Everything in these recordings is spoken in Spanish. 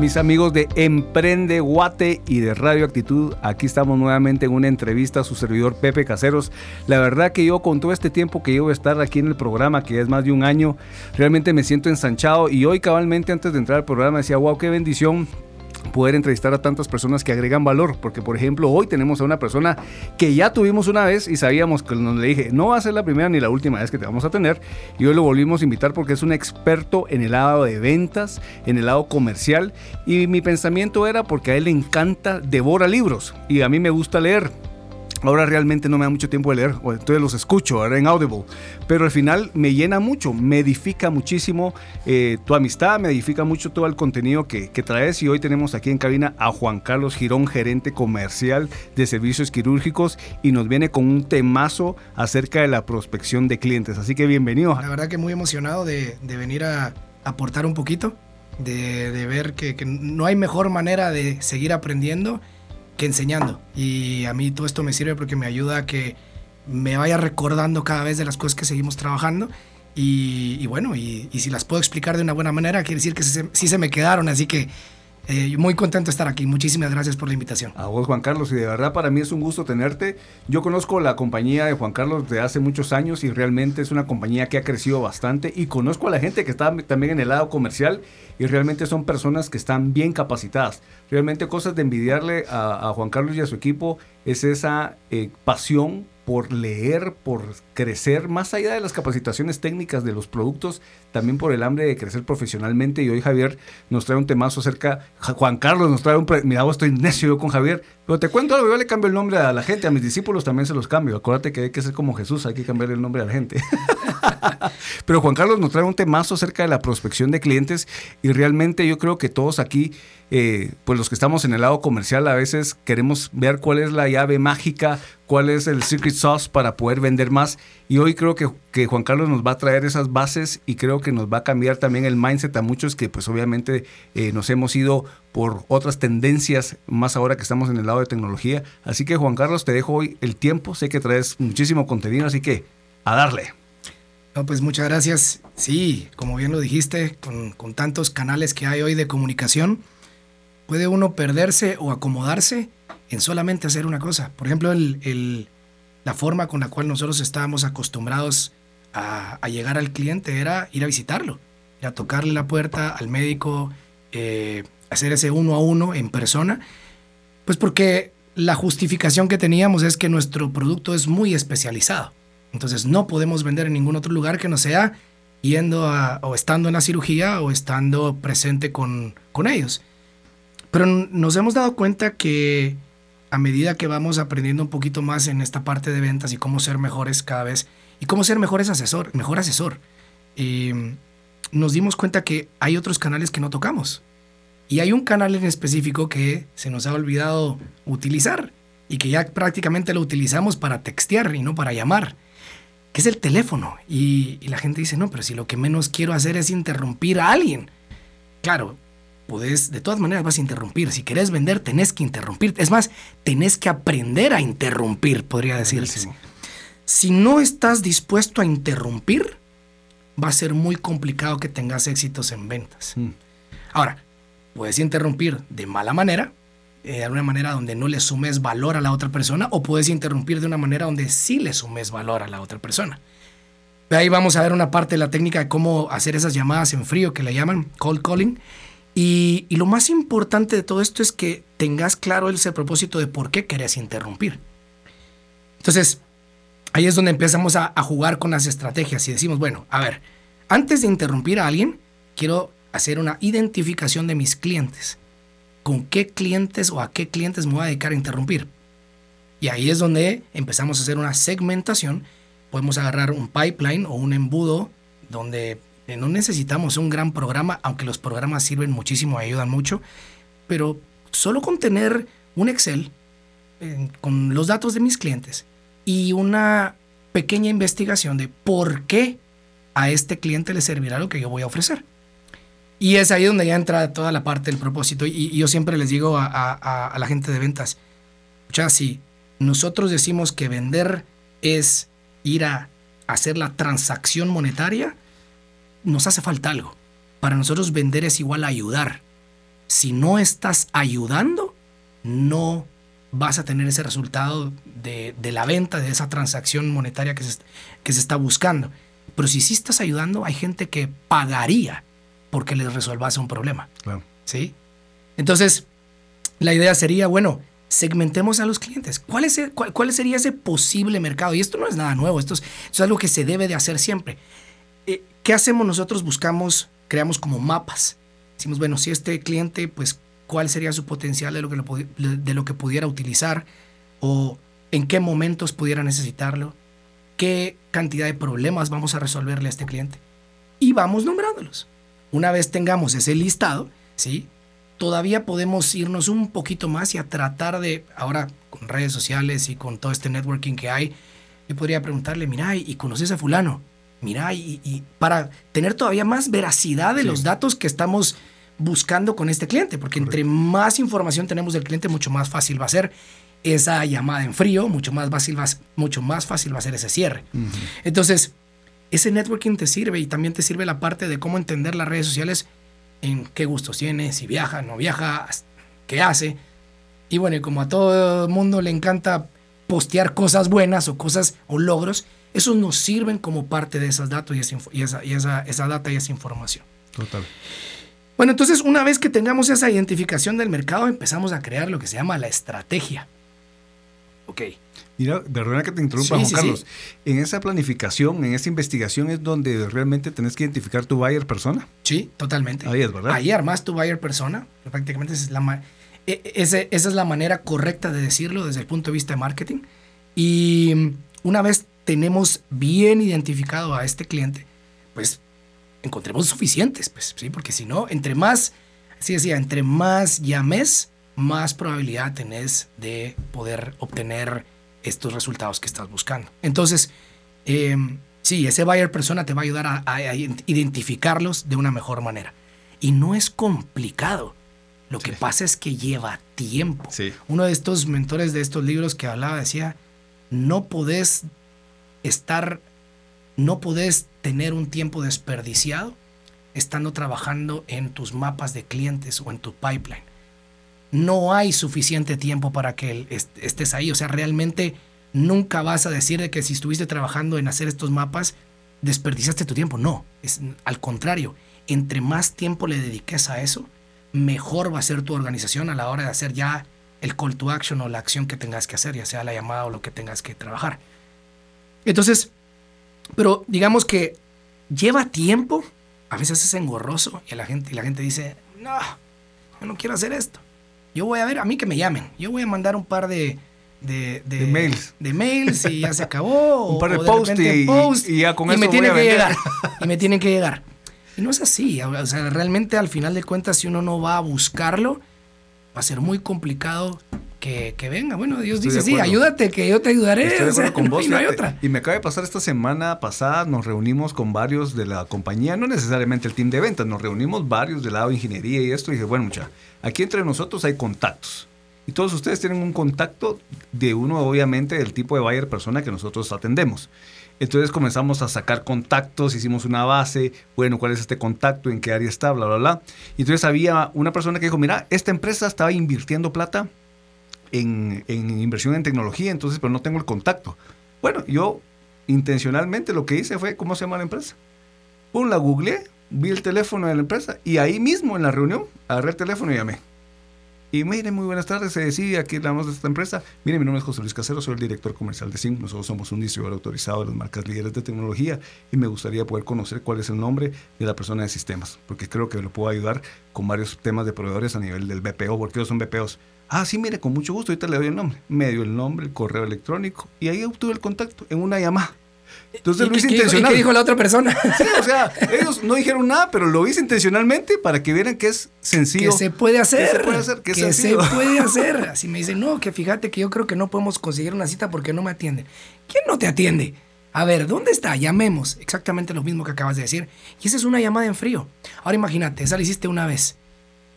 Mis amigos de Emprende Guate y de Radio Actitud. Aquí estamos nuevamente en una entrevista a su servidor Pepe Caseros. La verdad que yo con todo este tiempo que llevo a estar aquí en el programa, que es más de un año, realmente me siento ensanchado y hoy cabalmente antes de entrar al programa decía, wow, qué bendición poder entrevistar a tantas personas que agregan valor, porque por ejemplo hoy tenemos a una persona que ya tuvimos una vez y sabíamos que nos le dije, no va a ser la primera ni la última vez que te vamos a tener, y hoy lo volvimos a invitar porque es un experto en el lado de ventas, en el lado comercial, y mi pensamiento era porque a él le encanta, devora libros, y a mí me gusta leer, Ahora realmente no me da mucho tiempo de leer, entonces los escucho ahora en Audible, pero al final me llena mucho, me edifica muchísimo eh, tu amistad, me edifica mucho todo el contenido que, que, traes. Y hoy tenemos aquí en cabina a Juan Carlos Girón, gerente comercial de servicios quirúrgicos y nos viene con un temazo acerca de la prospección de clientes, así que bienvenido. La verdad que muy emocionado de, de venir a aportar un poquito, de, de ver que, que no hay mejor manera de seguir aprendiendo que enseñando. Y a mí todo esto me sirve porque me ayuda a que me vaya recordando cada vez de las cosas que seguimos trabajando. Y, bueno, y, si las puedo explicar de una buena manera, quiere decir que sí, se me quedaron. Así que eh, muy contento de estar aquí. Muchísimas gracias por la invitación. A vos, Juan Carlos, y de verdad para mí es un gusto tenerte. Yo conozco la compañía de Juan Carlos de hace muchos años y realmente es una compañía que ha crecido bastante. Y conozco a la gente que está también en el lado comercial y realmente son personas que están bien capacitadas. Realmente cosas de envidiarle a, Juan Carlos y a su equipo es esa eh, pasión por leer, por crecer, más allá de las capacitaciones técnicas de los productos, también por el hambre de crecer profesionalmente. Y hoy Javier nos trae un temazo acerca, Juan Carlos nos trae un... Mira, estoy necio yo con Javier, pero te cuento algo, yo le cambio el nombre a la gente, a mis discípulos también se los cambio. Acuérdate que hay que ser como Jesús, hay que cambiar el nombre a la gente. pero Juan Carlos nos trae un temazo acerca de la prospección de clientes y realmente yo creo que todos aquí eh, pues los que estamos en el lado comercial a veces queremos ver cuál es la llave mágica, cuál es el secret sauce para poder vender más. Y hoy creo que, Juan Carlos nos va a traer esas bases y creo que nos va a cambiar también el mindset a muchos que pues obviamente eh, nos hemos ido por otras tendencias, más ahora que estamos en el lado de tecnología. Así que Juan Carlos, te dejo hoy el tiempo, sé que traes muchísimo contenido, así que a darle. No, pues muchas gracias. Sí, como bien lo dijiste, con, con tantos canales que hay hoy de comunicación, puede uno perderse o acomodarse en solamente hacer una cosa. Por ejemplo, la forma con la cual nosotros estábamos acostumbrados a, llegar al cliente era ir a visitarlo, ir a tocarle la puerta al médico, eh, hacer ese uno a uno en persona, pues porque la justificación que teníamos es que nuestro producto es muy especializado. Entonces no podemos vender en ningún otro lugar que no sea yendo o estando en la cirugía o estando presente con ellos. Pero nos hemos dado cuenta que a medida que vamos aprendiendo un poquito más en esta parte de ventas y cómo ser mejores cada vez y cómo ser mejores asesor, mejor asesor, em, nos dimos cuenta que hay otros canales que no tocamos. Y hay un canal en específico que se nos ha olvidado utilizar y que ya prácticamente lo utilizamos para textear y no para llamar, que es el teléfono. Y, y la gente dice, no, pero si lo que menos quiero hacer es interrumpir a alguien. Claro, Puedes, de todas maneras vas a interrumpir. Si querés vender, tenés que interrumpir. Es más, tenés que aprender a interrumpir, podría decirse. Si no estás dispuesto a interrumpir, va a ser muy complicado que tengas éxitos en ventas. Mm. Ahora, puedes interrumpir de mala manera, eh, de una manera donde no le sumes valor a la otra persona, o puedes interrumpir de una manera donde sí le sumes valor a la otra persona. De ahí vamos a ver una parte de la técnica de cómo hacer esas llamadas en frío que le llaman cold calling y, lo más importante de todo esto es que tengas claro ese propósito de por qué querés interrumpir. Entonces, ahí es donde empezamos a, a, jugar con las estrategias y decimos, bueno, a ver, antes de interrumpir a alguien, quiero hacer una identificación de mis clientes. ¿Con qué clientes o a qué clientes me voy a dedicar a interrumpir? Y ahí es donde empezamos a hacer una segmentación. Podemos agarrar un pipeline o un embudo donde no necesitamos un gran programa, aunque los programas sirven muchísimo, ayudan mucho, pero solo con tener un Excel con los datos de mis clientes y una pequeña investigación de por qué a este cliente le servirá lo que yo voy a ofrecer. Y es ahí donde ya entra toda la parte del propósito. Y, yo siempre les digo a, la gente de ventas, ya si nosotros decimos que vender es ir a hacer la transacción monetaria, nos hace falta algo. Para nosotros vender es igual a ayudar. Si no estás ayudando, no vas a tener ese resultado de, la venta, de esa transacción monetaria que se, que se está buscando. Pero si sí estás ayudando, hay gente que pagaría porque les resuelvas un problema. ¿Sí? Entonces, la idea sería, bueno, segmentemos a los clientes. ¿Cuál, es cuál, sería ese posible mercado? Y esto no es nada nuevo, esto es, algo que se debe de hacer siempre. ¿Qué hacemos nosotros? Buscamos, creamos como mapas. Decimos, bueno, si este cliente, pues, ¿cuál sería su potencial de lo que, de lo que pudiera utilizar? ¿O en qué momentos pudiera necesitarlo? ¿Qué cantidad de problemas vamos a resolverle a este cliente? Y vamos nombrándolos. Una vez tengamos ese listado, ¿sí? todavía podemos irnos un poquito más y a tratar de, ahora con redes sociales y con todo este networking que hay, yo podría preguntarle, mira, ¿y conoces a fulano? Mira, y, para tener todavía más veracidad de los datos que estamos buscando con este cliente, porque entre más información tenemos del cliente, mucho más fácil va a ser esa llamada en frío, mucho más fácil va, mucho más fácil va a ser ese cierre. Entonces, ese networking te sirve y también te sirve la parte de cómo entender las redes sociales en qué gustos tiene, si viaja, no viaja, qué hace. Y bueno, y como a todo el mundo le encanta postear cosas buenas o cosas o logros, esos nos sirven como parte de esos datos y esa, y esa, y esa, esa data y esa información. Total. Bueno, entonces una vez que tengamos esa identificación del mercado, empezamos a crear lo que se llama la estrategia. Ok. Mira, perdona que te interrumpa, Juan Carlos. En esa planificación, en esa investigación es donde realmente tenés que identificar tu buyer persona. Sí, totalmente. Ahí es, ¿verdad? Ahí armas tu buyer persona. Prácticamente esa es, la e, e, esa es la manera correcta de decirlo desde el punto de vista de marketing. Y una vez tenemos bien identificado a este cliente, pues encontremos suficientes, pues sí, porque si no, entre más, así decía, entre más llames, más probabilidad tenés de poder obtener estos resultados que estás buscando. Entonces, eh, sí, ese buyer persona te va a ayudar a, identificarlos de una mejor manera. Y no es complicado. Lo que pasa es que lleva tiempo. Uno de estos mentores de estos libros que hablaba decía, no podés estar, no podés tener un tiempo desperdiciado estando trabajando en tus mapas de clientes o en tu pipeline no hay suficiente tiempo para que estés ahí. O sea, realmente nunca vas a decir de que si estuviste trabajando en hacer estos mapas, desperdiciaste tu tiempo. No, es al contrario. Entre más tiempo le dediques a eso, mejor va a ser tu organización a la hora de hacer ya el call to action o la acción que tengas que hacer, ya sea la llamada o lo que tengas que trabajar. Entonces, pero digamos que lleva tiempo, a veces es engorroso y la gente, y la gente dice, no, yo no quiero hacer esto. Yo voy a ver, a mí que me llamen. Yo voy a mandar un par de, de, mails. De mails y ya se acabó. un par de, posts y, ya con y me tienen que llegar. Y me tienen que llegar. Y no es así. O sea, realmente al final de cuentas, si uno no va a buscarlo, va a ser muy complicado que, que venga. Bueno, Dios dice, sí, ayúdate, que yo te ayudaré. Estoy con vos. Y no hay otra. Y me acaba de pasar esta semana pasada, nos reunimos con varios de la compañía, no necesariamente el team de ventas, nos reunimos varios del lado de ingeniería y esto. Y dije, bueno, mucha Aquí entre nosotros hay contactos. Y todos ustedes tienen un contacto de uno, obviamente, del tipo de buyer persona que nosotros atendemos. Entonces comenzamos a sacar contactos, hicimos una base, bueno, ¿cuál es este contacto? ¿En qué área está? Bla, bla, bla. Y entonces había una persona que dijo, mira, esta empresa estaba invirtiendo plata en, inversión en tecnología, entonces, pero no tengo el contacto. Bueno, yo intencionalmente lo que hice fue, ¿cómo se llama la empresa? Pum, la googleé, vi el teléfono de la empresa y ahí mismo en la reunión agarré el teléfono y llamé. Y mire, muy buenas tardes, se decía aquí hablamos de esta empresa. Mire, mi nombre es José Luis Casero, soy el director comercial de SIM. Nosotros somos un distribuidor autorizado de las marcas líderes de tecnología y me gustaría poder conocer cuál es el nombre de la persona de sistemas, porque creo que lo puedo ayudar con varios temas de proveedores a nivel del BPO, porque ellos son BPOs. Ah, sí, mire, con mucho gusto, ahorita le doy el nombre. Me dio el nombre, el correo electrónico y ahí obtuve el contacto en una llamada. Entonces ¿Y lo hice qué- qué- intencional. ¿Y qué dijo la otra persona? Sí, o sea, ellos no dijeron nada, pero lo hice intencionalmente para que vieran que es sencillo. que se puede hacer. Que se puede hacer, que es se puede hacer. Así me dicen, no, que fíjate que yo creo que no podemos conseguir una cita porque no me atienden. ¿Quién no te atiende? A ver, ¿dónde está? Llamemos. Exactamente lo mismo que acabas de decir. Y esa es una llamada en frío. Ahora imagínate, esa la hiciste una vez.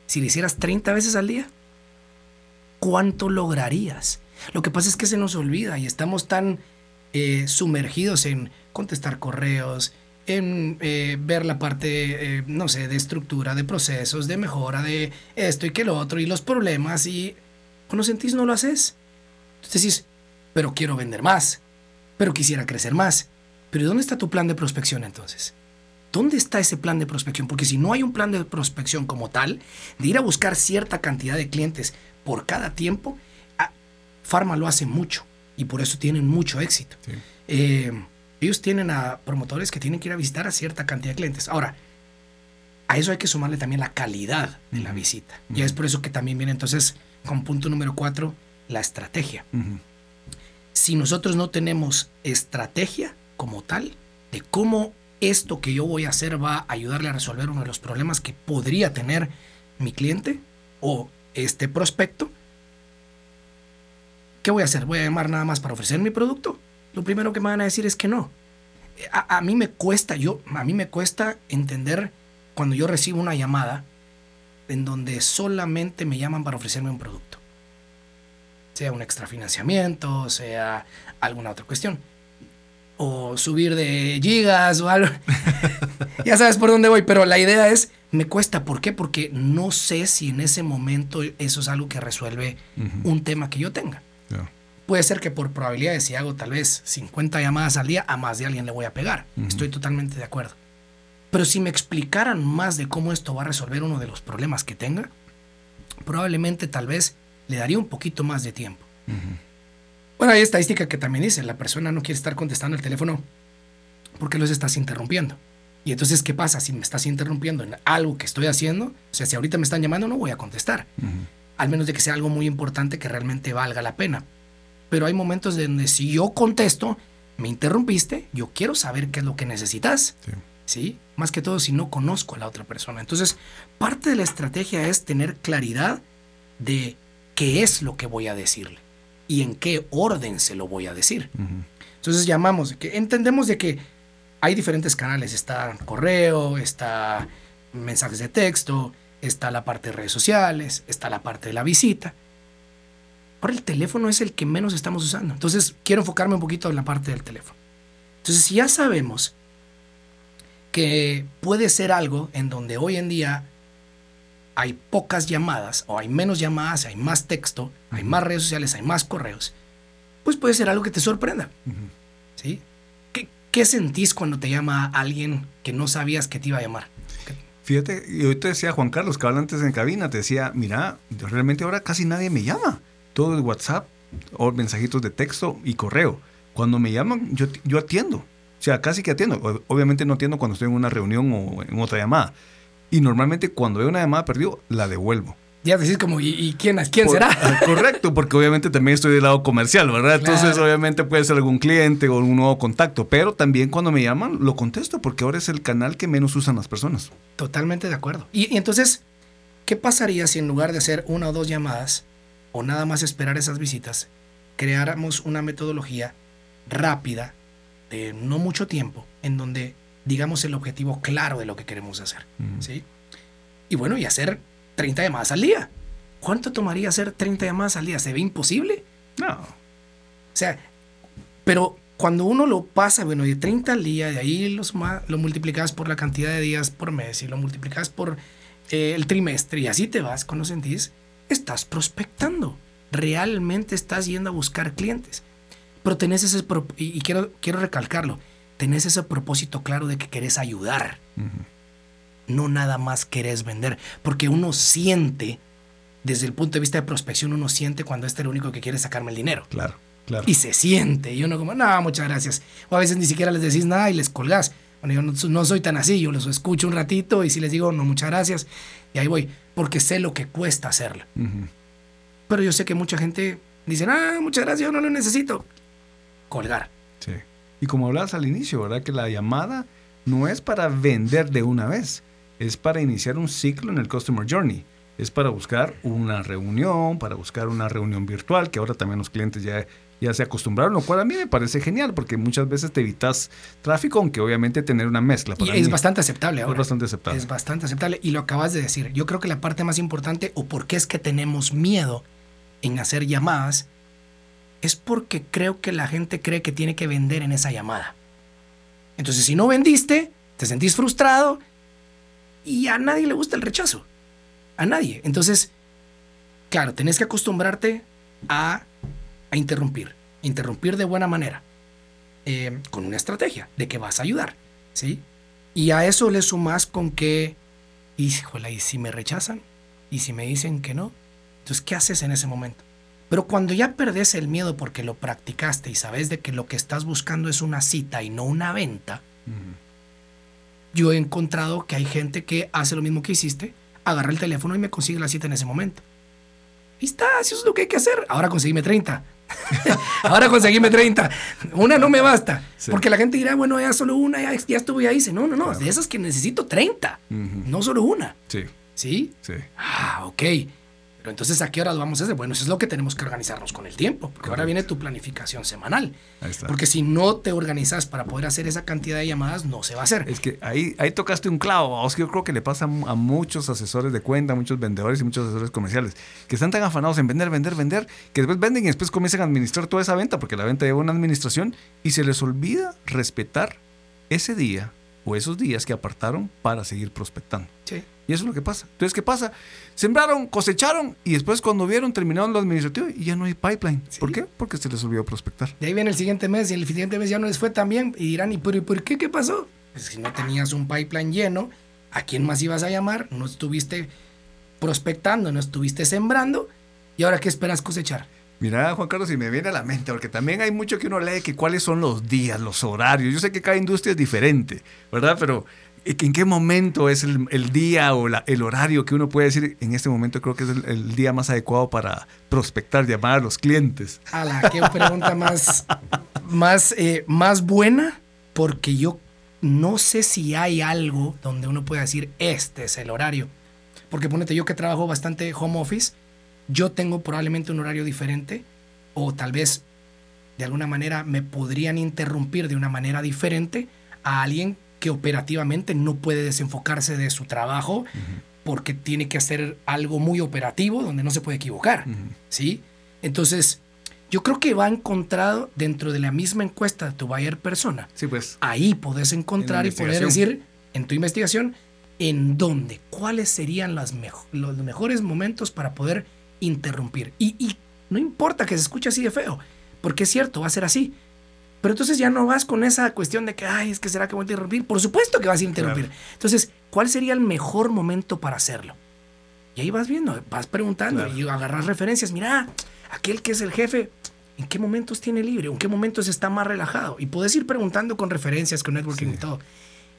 Si la hicieras 30 veces al día, ¿cuánto lograrías? Lo que pasa es que se nos olvida y estamos tan eh, sumergidos en contestar correos, en eh, ver la parte, eh, no sé, de estructura, de procesos, de mejora, de esto y que lo otro, y los problemas, y cuando sentís no lo haces. Entonces decís, pero quiero vender más, pero quisiera crecer más. Pero ¿y ¿dónde está tu plan de prospección entonces? ¿Dónde está ese plan de prospección? Porque si no hay un plan de prospección como tal, de ir a buscar cierta cantidad de clientes por cada tiempo, ah, Pharma lo hace mucho y por eso tienen mucho éxito. Sí. Eh, ellos tienen a promotores que tienen que ir a visitar a cierta cantidad de clientes. Ahora, a eso hay que sumarle también la calidad de la visita. Y es por eso que también viene entonces, con punto número cuatro, la estrategia. Si nosotros no tenemos estrategia como tal de cómo esto que yo voy a hacer va a ayudarle a resolver uno de los problemas que podría tener mi cliente o este prospecto, ¿qué voy a hacer? ¿Voy a llamar nada más para ofrecer mi producto? Lo primero que me van a decir es que no. A, a mí me cuesta, yo, a mí me cuesta entender cuando yo recibo una llamada en donde solamente me llaman para ofrecerme un producto. Sea un extrafinanciamiento, sea alguna otra cuestión. O subir de gigas o algo. ya sabes por dónde voy, pero la idea es, me cuesta. ¿Por qué? Porque no sé si en ese momento eso es algo que resuelve Ujú. un tema que yo tenga. Puede ser que por probabilidades, si hago tal vez 50 llamadas al día, a más de alguien le voy a pegar. Estoy totalmente de acuerdo. Pero si me explicaran más de cómo esto va a resolver uno de los problemas que tenga, probablemente tal vez le daría un poquito más de tiempo. Bueno, hay estadística que también dice, la persona no quiere estar contestando el teléfono porque los estás interrumpiendo. Y entonces, ¿qué pasa? Si me estás interrumpiendo en algo que estoy haciendo, o sea, si ahorita me están llamando, no voy a contestar. Ujú. Al menos de que sea algo muy importante que realmente valga la pena. Pero hay momentos donde si yo contesto, me interrumpiste, yo quiero saber qué es lo que necesitas. Sí. ¿sí? Más que todo si no conozco a la otra persona. Entonces, parte de la estrategia es tener claridad de qué es lo que voy a decirle y en qué orden se lo voy a decir. Entonces llamamos, que entendemos de que hay diferentes canales, está correo, está mensajes de texto, está la parte de redes sociales, está la parte de la visita. Ahora el teléfono es el que menos estamos usando. Entonces quiero enfocarme un poquito en la parte del teléfono. Entonces si ya sabemos que puede ser algo en donde hoy en día hay pocas llamadas o hay menos llamadas, hay más texto, hay más redes sociales, hay más correos, pues puede ser algo que te sorprenda. ¿sí? ¿Qué, qué sentís cuando te llama alguien que no sabías que te iba a llamar? Fíjate, y hoy te decía Juan Carlos, que habla antes en cabina, te decía, mira, realmente ahora casi nadie me llama. Todo es WhatsApp, o mensajitos de texto y correo. Cuando me llaman, yo, yo atiendo. O sea, casi que atiendo. Obviamente no atiendo cuando estoy en una reunión o en otra llamada. Y normalmente cuando veo una llamada perdida, la devuelvo. Ya decís como, ¿y, y quién, quién Por- será? Correcto, porque obviamente también estoy del lado comercial, ¿verdad? Entonces, obviamente puede ser algún cliente o un nuevo contacto, pero también cuando me llaman lo contesto porque ahora es el canal que menos usan las personas. Totalmente de acuerdo. Y, y entonces, ¿qué pasaría si en lugar de hacer una o dos llamadas o nada más esperar esas visitas, creáramos una metodología rápida de no mucho tiempo en donde digamos el objetivo claro de lo que queremos hacer? ¿sí? Y bueno, y hacer 30 llamadas al día. ¿Cuánto tomaría hacer 30 llamadas al día? ¿Se ve imposible? No, O sea, pero cuando uno lo pasa, bueno, de 30 al día, de ahí lo, suma- lo multiplicas por la cantidad de días por mes y lo multiplicas por eh, el trimestre y así te vas, cuando sentís, estás prospectando. Realmente estás yendo a buscar clientes. Pero tenés ese, y, quiero, quiero recalcarlo, tenés ese propósito claro de que querés ayudar, Ujú. No nada más querés vender, porque uno siente, desde el punto de vista de prospección, uno siente cuando este es el único que quiere sacarme el dinero. claro, claro. Y se siente. Y uno como, no, muchas gracias. O a veces ni siquiera les decís nada y les colgás. Bueno, yo no, no soy tan así. Yo los escucho un ratito y si les digo, no, muchas gracias. Y ahí voy. Porque sé lo que cuesta hacerlo. Pero yo sé que mucha gente dice, ah, muchas gracias, yo no lo necesito. Colgar. Sí. Y como hablabas al inicio, ¿verdad? Que la llamada no es para vender de una vez, es para iniciar un ciclo en el Customer Journey. Es para buscar una reunión, para buscar una reunión virtual, que ahora también los clientes ya, ya se acostumbraron, lo cual a mí me parece genial, porque muchas veces te evitas tráfico, aunque obviamente tener una mezcla. Y es bastante aceptable ahora. Es bastante aceptable. Es bastante aceptable. Y lo acabas de decir. Yo creo que la parte más importante, o por qué es que tenemos miedo en hacer llamadas, es porque creo que la gente cree que tiene que vender en esa llamada. Entonces, si no vendiste, te sentís frustrado y a nadie le gusta el rechazo. A nadie. Entonces, claro, tenés que acostumbrarte a, a interrumpir. Interrumpir de buena manera. Eh, con una estrategia de que vas a ayudar. ¿Sí? Y a eso le sumas con que, híjole, ¿y si me rechazan? ¿Y si me dicen que no? Entonces, ¿qué haces en ese momento? Pero cuando ya perdés el miedo porque lo practicaste y sabes de que lo que estás buscando es una cita y no una venta, yo he encontrado que hay gente que hace lo mismo que hiciste, agarra el teléfono y me consigue la cita en ese momento. Y está, eso es lo que hay que hacer. Ahora conseguime 30. Ahora conseguime 30. Una no me basta. Porque la gente dirá, bueno, ya solo una, ya, ya estuve ahí. Dice, no, no, no, de esas que necesito 30. No solo una. Sí. ¿Sí? Sí. Ah, ok entonces, ¿a qué hora vamos a hacer? Bueno, eso es lo que tenemos que organizarnos con el tiempo, porque ahora viene tu planificación semanal. Ahí está. Porque si no te organizas para poder hacer esa cantidad de llamadas, no se va a hacer. Es que ahí, ahí tocaste un clavo, Oscar. Yo creo que le pasa a muchos asesores de cuenta, muchos vendedores y muchos asesores comerciales, que están tan afanados en vender, vender, vender, que después venden y después comienzan a administrar toda esa venta, porque la venta lleva una administración y se les olvida respetar ese día o esos días que apartaron para seguir prospectando. Sí. Y eso es lo que pasa. Entonces, ¿qué pasa? Sembraron, cosecharon y después cuando vieron terminaron lo administrativo y ya no hay pipeline. ¿Por qué? Porque se les olvidó prospectar. De ahí viene el siguiente mes y el siguiente mes ya no les fue tan bien y dirán, ¿y por, por qué? ¿Qué pasó? Pues si no tenías un pipeline lleno, ¿a quién más ibas a llamar? No estuviste prospectando, no estuviste sembrando y ahora ¿qué esperas cosechar? Mira, Juan Carlos, y me viene a la mente, porque también hay mucho que uno lee que cuáles son los días, los horarios. Yo sé que cada industria es diferente, ¿verdad? Pero ¿En qué momento es el, día o el horario que uno puede decir, en este momento creo que es el, día más adecuado para prospectar, llamar a los clientes? la qué pregunta más, más, eh, más buena, porque yo no sé si hay algo donde uno pueda decir, este es el horario. Porque ponete, yo que trabajo bastante home office, yo tengo probablemente un horario diferente o tal vez de alguna manera me podrían interrumpir de una manera diferente a alguien que operativamente no puede desenfocarse de su trabajo porque tiene que hacer algo muy operativo donde no se puede equivocar, ¿sí? Entonces, yo creo que va encontrado dentro de la misma encuesta de tu buyer persona. Sí, pues. Ahí puedes encontrar y poder decir en tu investigación en dónde, cuáles serían las los mejores momentos para poder interrumpir. Y, y no importa que se escuche así de feo, porque es cierto, va a ser así. Pero entonces ya no vas con esa cuestión de que, ay, es que será que voy a interrumpir. Por supuesto que vas a interrumpir. Entonces, ¿cuál sería el mejor momento para hacerlo? Y ahí vas viendo, vas preguntando y agarras referencias. Mira, aquel que es el jefe, ¿en qué momentos tiene libre? ¿En qué momentos está más relajado? Y puedes ir preguntando con referencias, con networking y todo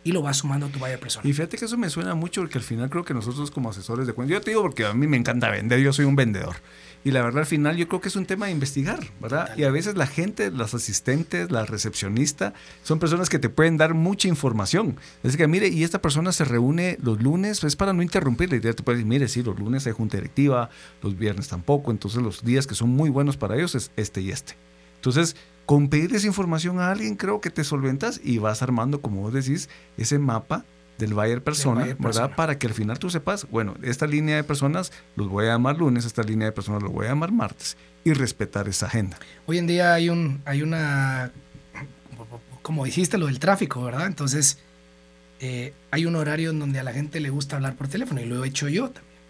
y lo vas sumando a tu vaya persona. Y fíjate que eso me suena mucho porque al final creo que nosotros como asesores de cuentas, yo te digo porque a mí me encanta vender, yo soy un vendedor. Y la verdad, al final, yo creo que es un tema de investigar, ¿verdad? Y a veces la gente, las asistentes, la recepcionista, son personas que te pueden dar mucha información. Es que, mire, y esta persona se reúne los lunes, es para no interrumpirle. Te puedes decir, mire, sí, los lunes hay junta directiva, los viernes tampoco. Entonces, los días que son muy buenos para ellos es este y este. Entonces, con pedir esa información a alguien, creo que te solventas y vas armando, como vos decís, ese mapa del buyer persona, ¿verdad? Para que al final tú sepas, bueno, esta línea de personas los voy a llamar lunes, esta línea de personas los voy a llamar martes y respetar esa agenda. Hoy en día hay un, hay una, como dijiste, lo del tráfico, ¿verdad? Entonces, eh, hay un horario en donde a la gente le gusta hablar por teléfono y lo he hecho yo también.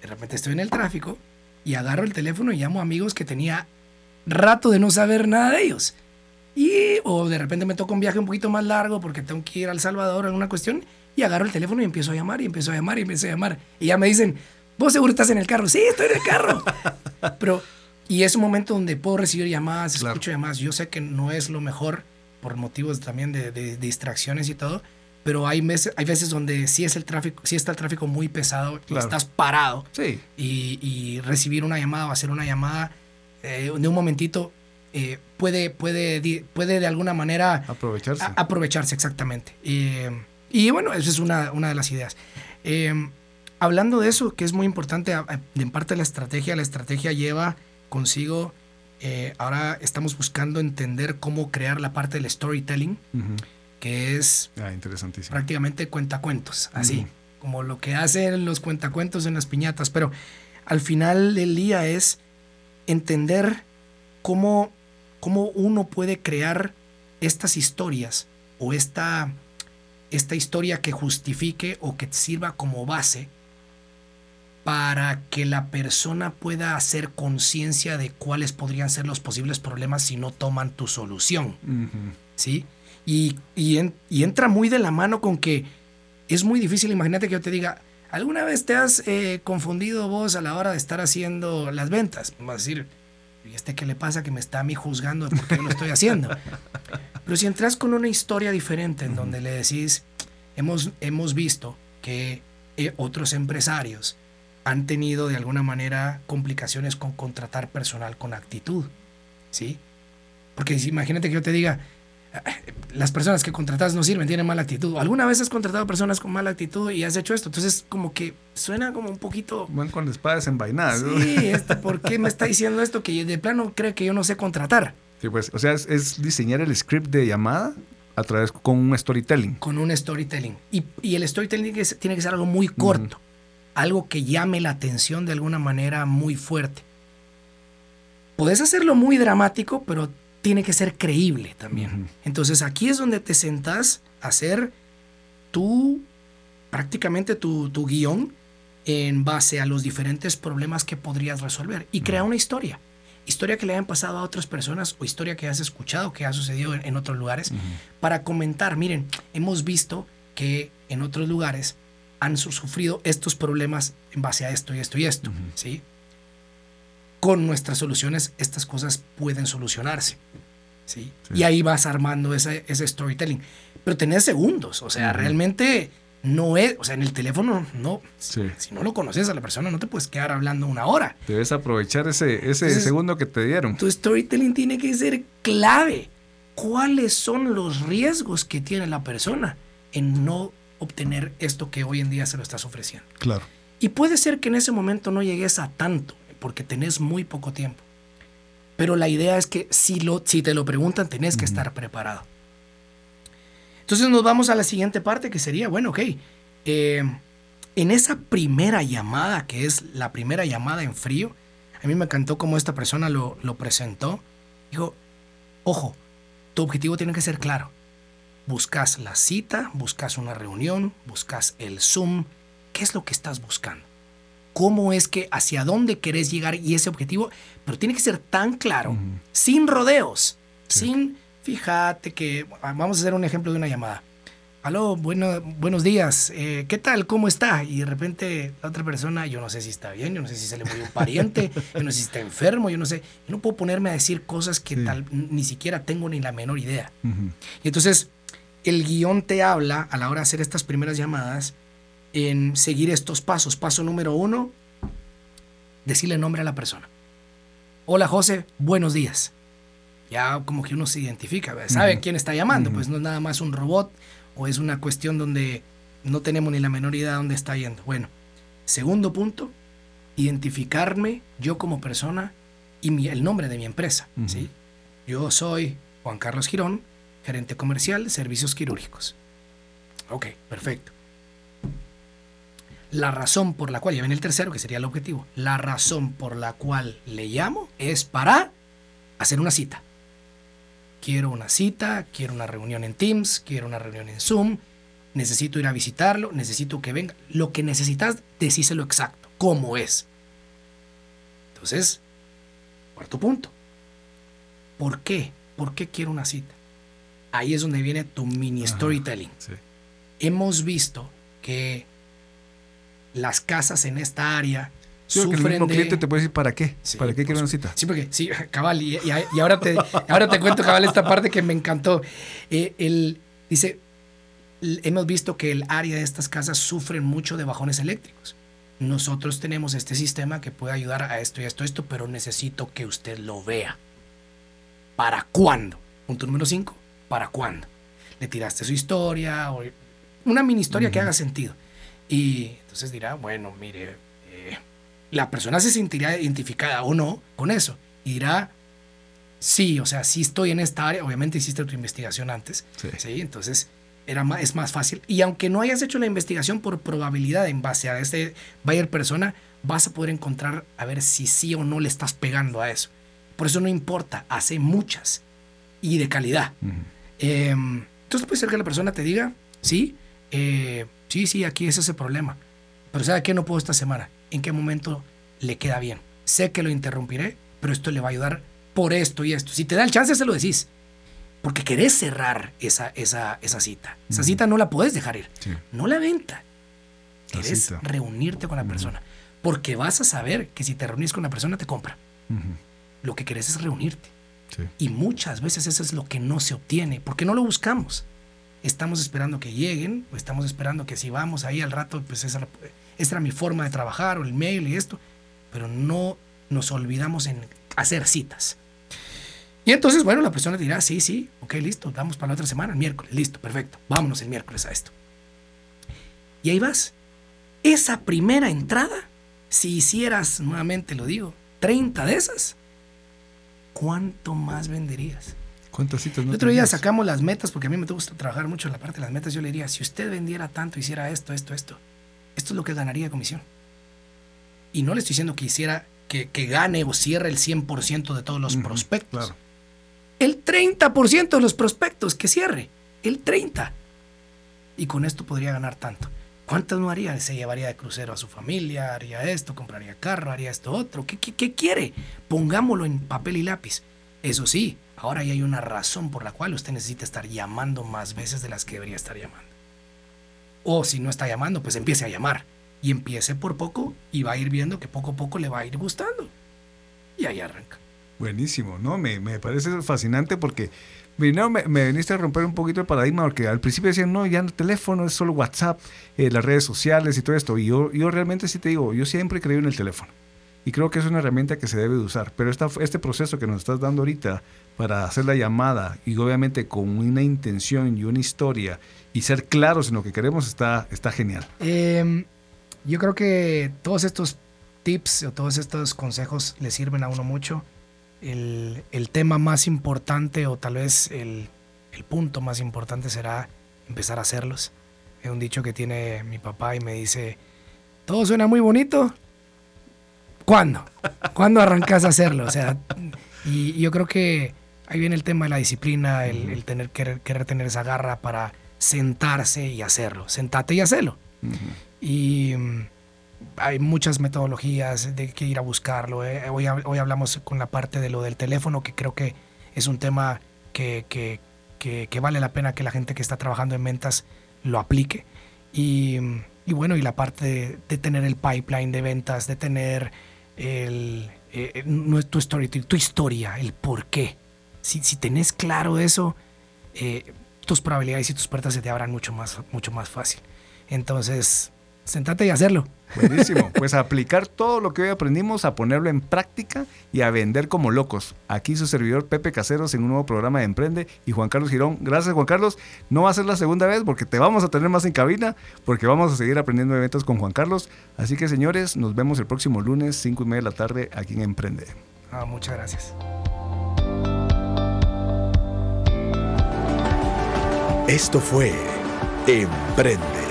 De repente estoy en el tráfico y agarro el teléfono y llamo a amigos que tenía rato de no saber nada de ellos. Y, o de repente me toca un viaje un poquito más largo porque tengo que ir al Salvador en una cuestión y agarro el teléfono y empiezo a llamar y empiezo a llamar y empiezo a llamar. Y ya me dicen, vos seguro estás en el carro. Sí, estoy en el carro. Pero, y es un momento donde puedo recibir llamadas, escucho llamadas. Yo sé que no es lo mejor por motivos también de, distracciones y todo. Pero hay veces, hay veces donde sí es el tráfico, sí está el tráfico muy pesado y estás parado. Sí. Y, recibir una llamada o hacer una llamada eh, de un momentito eh, puede, puede, puede de alguna manera aprovecharse. aprovecharse, exactamente. y bueno, esa es una, una de las ideas. hablando de eso, que es muy importante, en parte la estrategia, la estrategia lleva consigo, ahora estamos buscando entender cómo crear la parte del storytelling, que es ah, prácticamente cuentacuentos, así, como lo que hacen los cuentacuentos en las piñatas, pero al final del día es entender cómo, cómo uno puede crear estas historias o esta, esta historia que justifique o que sirva como base para que la persona pueda hacer conciencia de cuáles podrían ser los posibles problemas si no toman tu solución. ¿Sí? Y, y, entra muy de la mano con que es muy difícil, imagínate que yo te diga, ¿alguna vez te has eh, confundido vos a la hora de estar haciendo las ventas? Vamos a decir, ¿y este qué le pasa que me está a mí juzgando de por qué yo lo estoy haciendo? Pero si entras con una historia diferente en donde le decís, hemos, hemos visto que eh, otros empresarios han tenido de alguna manera complicaciones con contratar personal con actitud, ¿sí? Porque imagínate que yo te diga, las personas que contratas no sirven, tienen mala actitud. ¿Alguna vez has contratado personas con mala actitud y has hecho esto? Entonces, como que suena como un poquito. Van con espadas envainadas. Sí, este, ¿por qué me está diciendo esto que de plano cree que yo no sé contratar? Sí, pues, o sea, es, diseñar el script de llamada a través con un storytelling. Con un storytelling. Y, el storytelling tiene que ser algo muy corto, algo que llame la atención de alguna manera muy fuerte. Puedes hacerlo muy dramático, pero tiene que ser creíble también. Entonces aquí es donde te sentás a hacer tu, prácticamente tu, tu, guion en base a los diferentes problemas que podrías resolver y crea una historia. Historia que le hayan pasado a otras personas o historia que has escuchado que ha sucedido en, otros lugares para comentar, miren, hemos visto que en otros lugares han sufrido estos problemas en base a esto y esto y esto, ¿sí? Con nuestras soluciones estas cosas pueden solucionarse. ¿sí? Y ahí vas armando ese, ese storytelling. Pero tenés segundos, o sea, realmente no es, o sea, en el teléfono no, si no lo conoces a la persona no te puedes quedar hablando una hora. Debes aprovechar ese, ese segundo que te dieron. Tu storytelling tiene que ser clave. ¿Cuáles son los riesgos que tiene la persona en no obtener esto que hoy en día se lo estás ofreciendo? Claro. Y puede ser que en ese momento no llegues a tanto, porque tenés muy poco tiempo. Pero la idea es que si, lo, si te lo preguntan, tenés que estar preparado. Entonces nos vamos a la siguiente parte que sería, bueno, ok, eh, en esa primera llamada, que es la primera llamada en frío, a mí me encantó cómo esta persona lo, lo presentó. Dijo, ojo, tu objetivo tiene que ser claro. Buscas la cita, buscas una reunión, buscas el Zoom. ¿Qué es lo que estás buscando? Cómo es que, hacia dónde querés llegar y ese objetivo, pero tiene que ser tan claro, sin rodeos, sin, fíjate que, vamos a hacer un ejemplo de una llamada. Aló, bueno, buenos días, eh, ¿qué tal? ¿Cómo está? Y de repente la otra persona, yo no sé si está bien, yo no sé si se le murió un pariente, yo no sé si está enfermo, yo no sé, yo no puedo ponerme a decir cosas que tal ni siquiera tengo ni la menor idea. Y entonces el guion te habla a la hora de hacer estas primeras llamadas en seguir estos pasos. Paso número uno, decirle nombre a la persona. Hola José, buenos días. Ya como que uno se identifica, sabe quién está llamando, pues no es nada más un robot o es una cuestión donde no tenemos ni la menor idea de dónde está yendo. Bueno, segundo punto, identificarme yo como persona y el nombre de mi empresa. ¿sí? Yo soy Juan Carlos Girón, gerente comercial de servicios quirúrgicos. Ok, perfecto. La razón por la cual, ya ven el tercero, que sería el objetivo, la razón por la cual le llamo es para hacer una cita. Quiero una cita, quiero una reunión en Teams, quiero una reunión en Zoom, necesito ir a visitarlo, necesito que venga. Lo que necesitas, decíselo exacto, cómo es. Entonces, cuarto punto. ¿Por qué? ¿Por qué quiero una cita? Ahí es donde viene tu mini storytelling. Hemos visto que las casas en esta área sí, sufren el mismo cliente te puede decir para qué, para qué quiero una cita. Sí, porque sí, cabal, y, ahora, te, ahora te cuento, cabal, esta parte que me encantó. Eh, él dice, hemos visto que el área de estas casas sufren mucho de bajones eléctricos. Nosotros tenemos este sistema que puede ayudar a esto y a esto, esto, pero necesito que usted lo vea. ¿Para cuándo? Punto número 5, ¿para cuándo? Le tiraste su historia o una mini historia que haga sentido. Y entonces dirá, bueno, mire, eh, la persona se sentirá identificada o no con eso. Y dirá, sí, o sea, sí estoy en esta área. Obviamente hiciste tu investigación antes. Sí. Entonces era más, es más fácil. Y aunque no hayas hecho la investigación por probabilidad en base a este buyer persona, vas a poder encontrar a ver si sí o no le estás pegando a eso. Por eso no importa, hace muchas y de calidad. Em, entonces puede ser que la persona te diga, sí, eh, sí, sí, aquí es ese problema. Pero ¿sabe qué no puedo esta semana? ¿En qué momento le queda bien? Sé que lo interrumpiré, pero esto le va a ayudar por esto y esto. Si te da el chance, se lo decís. Porque querés cerrar esa, esa, esa cita. Esa cita no la puedes dejar ir. No la venta. Querés reunirte con la persona. Porque vas a saber que si te reunís con la persona, te compra. Lo que querés es reunirte. Y muchas veces eso es lo que no se obtiene, porque no lo buscamos. Estamos esperando que lleguen, o estamos esperando que si vamos ahí al rato, pues esa, esa era mi forma de trabajar, o el mail y esto, pero no nos olvidamos en hacer citas. Y entonces, bueno, la persona dirá, sí, sí, ok, listo, damos para la otra semana, el miércoles, listo, perfecto, vámonos el miércoles a esto. Y ahí vas. Esa primera entrada, si hicieras, nuevamente lo digo, 30 de esas, ¿cuánto más venderías? ¿Cuántas citas no El otro día sacamos las metas, porque a mí me gusta trabajar mucho en la parte de las metas. Yo le diría, si usted vendiera tanto, hiciera esto, esto, esto, esto es lo que ganaría de comisión. Y no le estoy diciendo que hiciera, que, gane o cierre el 100% de todos los prospectos. Claro el 30% de los prospectos que cierre. El 30%. Y con esto podría ganar tanto. ¿Cuántas no haría? Se llevaría de crucero a su familia, haría esto, compraría carro, haría esto otro. ¿Qué, qué, quiere? Pongámoslo en papel y lápiz. Eso sí, ahora ya hay una razón por la cual usted necesita estar llamando más veces de las que debería estar llamando. O si no está llamando, pues empiece a llamar. Y empiece por poco y va a ir viendo que poco a poco le va a ir gustando. Y ahí arranca. Buenísimo, ¿no? Me, parece fascinante porque primero me, me, viniste a romper un poquito el paradigma porque al principio decían, no, ya el teléfono es solo WhatsApp, eh, las redes sociales y todo esto. Y yo, yo realmente sí te digo, yo siempre creo en el teléfono. Y creo que es una herramienta que se debe de usar. Pero esta, este proceso que nos estás dando ahorita para hacer la llamada y obviamente con una intención y una historia y ser claros en lo que queremos está, está genial. Em, yo creo que todos estos tips o todos estos consejos le sirven a uno mucho el, tema más importante o tal vez el, punto más importante será empezar a hacerlos. Es un dicho que tiene mi papá y me dice, todo suena muy bonito. ¿Cuándo? ¿Cuándo arrancas a hacerlo? O sea, y, yo creo que ahí viene el tema de la disciplina, el, tener querer, querer, tener esa garra para sentarse y hacerlo. Sentate y hacerlo. Y hay muchas metodologías de que ir a buscarlo. Eh. Hoy, hoy hablamos con la parte de lo del teléfono, que creo que es un tema que, que, que, vale la pena que la gente que está trabajando en ventas lo aplique. Y, y bueno, y la parte de, tener el pipeline de ventas, de tener el, eh, tu, story, tu, historia, el por qué. Si, si tenés claro eso, eh, tus probabilidades y tus puertas se te abran mucho más, mucho más fácil. Entonces, sentate y hacerlo. Buenísimo. Pues a aplicar todo lo que hoy aprendimos, a ponerlo en práctica y a vender como locos. Aquí su servidor Pepe Caseros en un nuevo programa de Emprende y Juan Carlos Girón. Gracias Juan Carlos. No va a ser la segunda vez porque te vamos a tener más en cabina porque vamos a seguir aprendiendo eventos con Juan Carlos. Así que señores, nos vemos el próximo lunes, 5 y media de la tarde aquí en Emprende. Ah, muchas gracias. Esto fue Emprende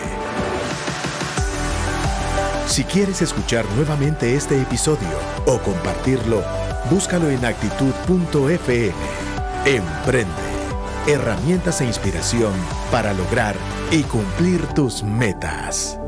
si quieres escuchar nuevamente este episodio o compartirlo, búscalo en actitud.fm. Emprende. Herramientas e inspiración para lograr y cumplir tus metas.